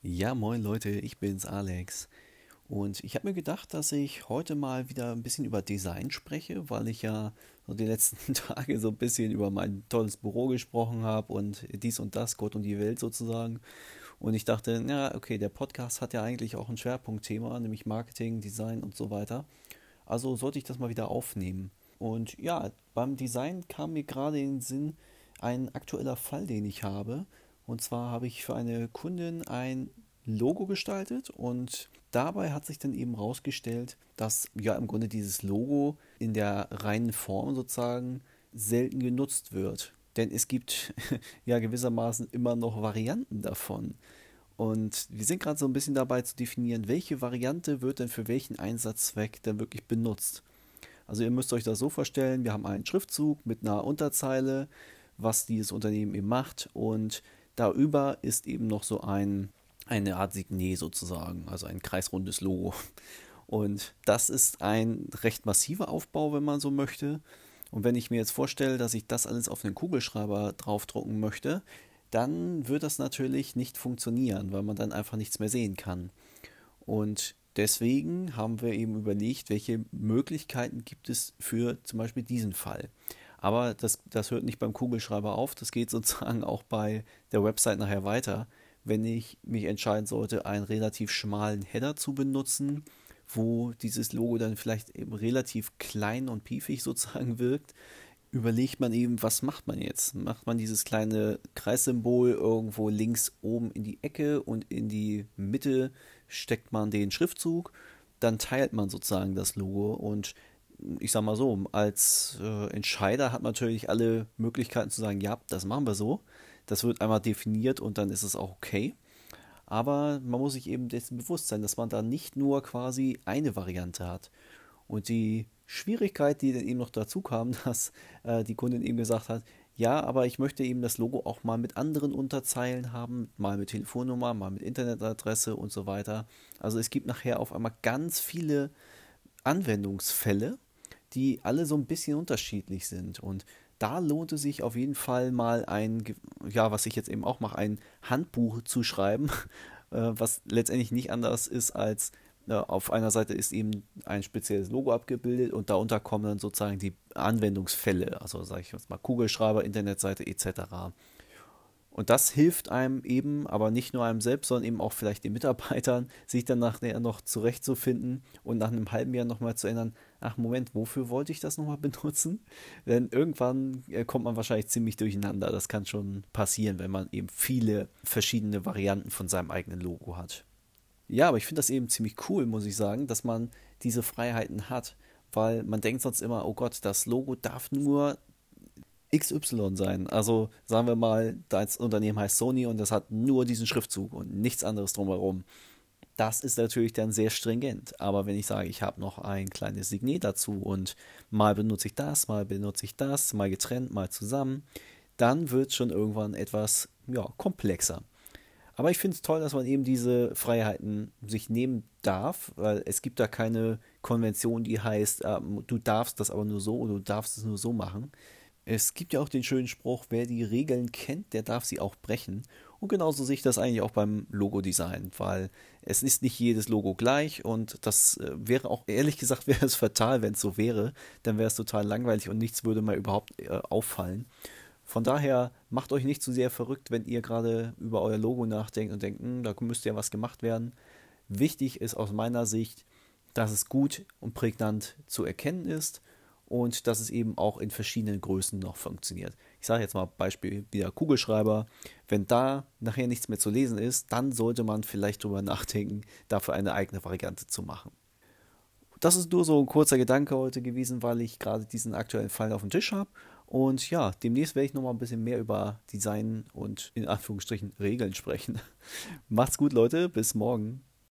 Ja, moin Leute, ich bin's Alex. Und ich habe mir gedacht, dass ich heute mal wieder ein bisschen über Design spreche, weil ich ja so die letzten Tage so ein bisschen über mein tolles Büro gesprochen habe und dies und das, Gott und die Welt sozusagen. Und ich dachte, ja, okay, der Podcast hat ja eigentlich auch ein Schwerpunktthema, nämlich Marketing, Design und so weiter. Also sollte ich das mal wieder aufnehmen. Und ja, beim Design kam mir gerade in den Sinn ein aktueller Fall, den ich habe. Und zwar habe ich für eine Kundin ein Logo gestaltet und dabei hat sich dann eben herausgestellt, dass ja im Grunde dieses Logo in der reinen Form sozusagen selten genutzt wird. Denn es gibt ja gewissermaßen immer noch Varianten davon. Und wir sind gerade so ein bisschen dabei zu definieren, welche Variante wird denn für welchen Einsatzzweck denn wirklich benutzt. Also ihr müsst euch das so vorstellen, wir haben einen Schriftzug mit einer Unterzeile, was dieses Unternehmen eben macht und Darüber ist eben noch so ein, eine Art Signet sozusagen, also ein kreisrundes Logo. Und das ist ein recht massiver Aufbau, wenn man so möchte. Und wenn ich mir jetzt vorstelle, dass ich das alles auf einen Kugelschreiber draufdrucken möchte, dann wird das natürlich nicht funktionieren, weil man dann einfach nichts mehr sehen kann. Und deswegen haben wir eben überlegt, welche Möglichkeiten gibt es für zum Beispiel diesen Fall. Aber das, das hört nicht beim Kugelschreiber auf, das geht sozusagen auch bei der Website nachher weiter. Wenn ich mich entscheiden sollte, einen relativ schmalen Header zu benutzen, wo dieses Logo dann vielleicht eben relativ klein und piefig sozusagen wirkt, überlegt man eben, was macht man jetzt? Macht man dieses kleine Kreissymbol irgendwo links oben in die Ecke und in die Mitte steckt man den Schriftzug, dann teilt man sozusagen das Logo und ich sag mal so, als äh, Entscheider hat man natürlich alle Möglichkeiten zu sagen, ja, das machen wir so. Das wird einmal definiert und dann ist es auch okay. Aber man muss sich eben dessen bewusst sein, dass man da nicht nur quasi eine Variante hat. Und die Schwierigkeit, die dann eben noch dazu kam, dass äh, die Kundin eben gesagt hat, ja, aber ich möchte eben das Logo auch mal mit anderen Unterzeilen haben, mal mit Telefonnummer, mal mit Internetadresse und so weiter. Also es gibt nachher auf einmal ganz viele Anwendungsfälle die alle so ein bisschen unterschiedlich sind. Und da lohnt es sich auf jeden Fall mal ein, ja, was ich jetzt eben auch mache, ein Handbuch zu schreiben, äh, was letztendlich nicht anders ist als äh, auf einer Seite ist eben ein spezielles Logo abgebildet und darunter kommen dann sozusagen die Anwendungsfälle, also sage ich jetzt mal Kugelschreiber, Internetseite etc. Und das hilft einem eben, aber nicht nur einem selbst, sondern eben auch vielleicht den Mitarbeitern, sich dann nachher noch zurechtzufinden und nach einem halben Jahr nochmal zu ändern, ach Moment, wofür wollte ich das nochmal benutzen? Denn irgendwann äh, kommt man wahrscheinlich ziemlich durcheinander. Das kann schon passieren, wenn man eben viele verschiedene Varianten von seinem eigenen Logo hat. Ja, aber ich finde das eben ziemlich cool, muss ich sagen, dass man diese Freiheiten hat, weil man denkt sonst immer, oh Gott, das Logo darf nur XY sein. Also sagen wir mal, das Unternehmen heißt Sony und das hat nur diesen Schriftzug und nichts anderes drumherum. Das ist natürlich dann sehr stringent. Aber wenn ich sage, ich habe noch ein kleines Signet dazu und mal benutze ich das, mal benutze ich das, mal getrennt, mal zusammen, dann wird es schon irgendwann etwas ja, komplexer. Aber ich finde es toll, dass man eben diese Freiheiten sich nehmen darf, weil es gibt da keine Konvention, die heißt, äh, du darfst das aber nur so oder du darfst es nur so machen. Es gibt ja auch den schönen Spruch, wer die Regeln kennt, der darf sie auch brechen. Und genauso sehe ich das eigentlich auch beim Logo-Design, weil es ist nicht jedes Logo gleich und das äh, wäre auch, ehrlich gesagt, wäre es fatal, wenn es so wäre. Dann wäre es total langweilig und nichts würde mal überhaupt äh, auffallen. Von daher macht euch nicht zu sehr verrückt, wenn ihr gerade über euer Logo nachdenkt und denkt, hm, da müsste ja was gemacht werden. Wichtig ist aus meiner Sicht, dass es gut und prägnant zu erkennen ist und dass es eben auch in verschiedenen Größen noch funktioniert. Ich sage jetzt mal Beispiel wieder Kugelschreiber. Wenn da nachher nichts mehr zu lesen ist, dann sollte man vielleicht drüber nachdenken, dafür eine eigene Variante zu machen. Das ist nur so ein kurzer Gedanke heute gewesen, weil ich gerade diesen aktuellen Fall auf dem Tisch habe. Und ja, demnächst werde ich nochmal ein bisschen mehr über Design und in Anführungsstrichen Regeln sprechen. Macht's gut, Leute. Bis morgen.